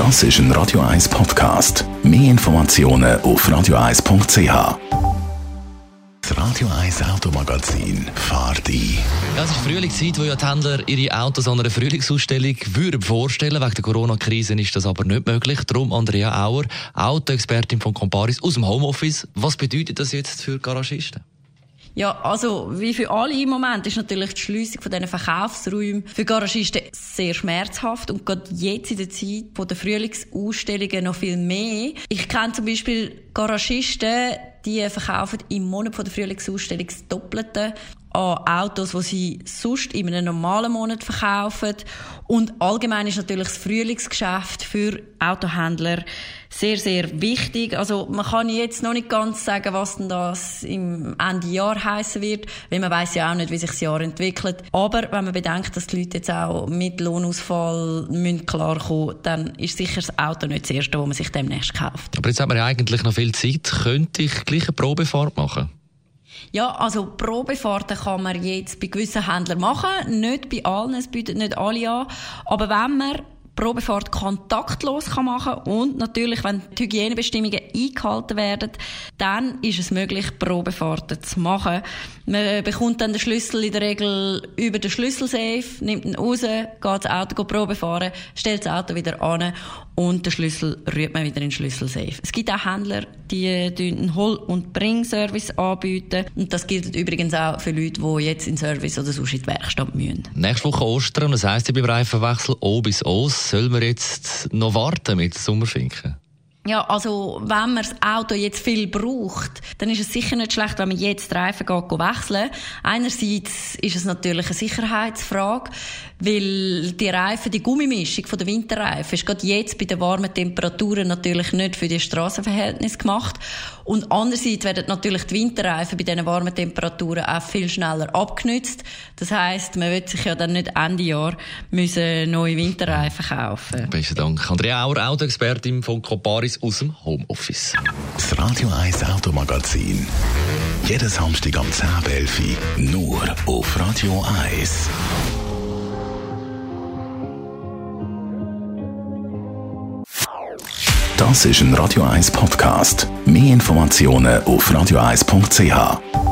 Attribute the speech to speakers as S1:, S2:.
S1: Das ist ein Radio 1 Podcast. Mehr Informationen auf radio1.ch. Das Radio 1 Automagazin fahrt ein.
S2: Ja, es ist Frühlingszeit, wo ja die Händler ihre Autos an einer Frühlingsausstellung würden vorstellen. Wegen der Corona-Krise ist das aber nicht möglich. Darum Andrea Auer, Autoexpertin von Comparis aus dem Homeoffice. Was bedeutet das jetzt für Garagisten?
S3: Ja, also wie für alle im Moment ist natürlich die Schliessung von diesen Verkaufsräumen für Garagisten sehr schmerzhaft und gerade jetzt in der Zeit von der Frühlingsausstellungen noch viel mehr. Ich kenne zum Beispiel Garagisten, die verkaufen im Monat von der Frühlingsausstellung das Doppelte an Autos, die sie sonst in einem normalen Monat verkaufen. Und allgemein ist natürlich das Frühlingsgeschäft für Autohändler sehr, sehr wichtig. Also man kann jetzt noch nicht ganz sagen, was denn das im Ende Jahr heißen wird, weil man weiß ja auch nicht, wie sich das Jahr entwickelt. Aber wenn man bedenkt, dass die Leute jetzt auch mit Lohnausfall müssen klarkommen dann ist sicher das Auto nicht das erste, das man sich demnächst kauft.
S2: Aber jetzt haben wir ja eigentlich noch viel Zeit. Könnte ich gleich eine Probefahrt machen?
S3: Ja, also Probefahrten kann man jetzt bei gewissen Händlern machen, nicht bei allen, es bietet nicht alle an. Aber wenn man Probefahrt kontaktlos kann machen und natürlich, wenn die Hygienebestimmungen eingehalten werden, dann ist es möglich, Probefahrten zu machen. Man bekommt dann den Schlüssel in der Regel über den Schlüsselsafe, nimmt ihn raus, geht das Auto Probe fahren, stellt das Auto wieder an und den Schlüssel rührt man wieder in den Schlüsselsafe. Es gibt auch Händler, die einen Hol- und Bring-Service anbieten und das gilt übrigens auch für Leute, die jetzt in Service oder sonst in die Werkstatt müssen.
S2: Nächste Woche Ostern, das heisst ja beim Reifenwechsel O bis Os, sollen wir jetzt noch warten mit Sommerfinken?
S3: Ja, also wenn man das Auto jetzt viel braucht, dann ist es sicher nicht schlecht, wenn man jetzt die Reifen geht, wechseln. Einerseits ist es natürlich eine Sicherheitsfrage, weil die Reifen, die Gummimischung von der Winterreifen ist gerade jetzt bei den warmen Temperaturen natürlich nicht für die Straßenverhältnisse gemacht. Und andererseits werden natürlich die Winterreifen bei diesen warmen Temperaturen auch viel schneller abgenützt. Das heißt, man wird sich ja dann nicht Ende Jahr müssen neue Winterreifen kaufen.
S2: Besten Dank. Andrea Auer, Autoexpertin von Coparis aus dem Homeoffice.
S1: Das Radio 1 Automagazin. Jeden Samstag am 10.11 Uhr nur auf Radio 1. Das ist ein Radio 1 Podcast. Mehr Informationen auf radio1.ch.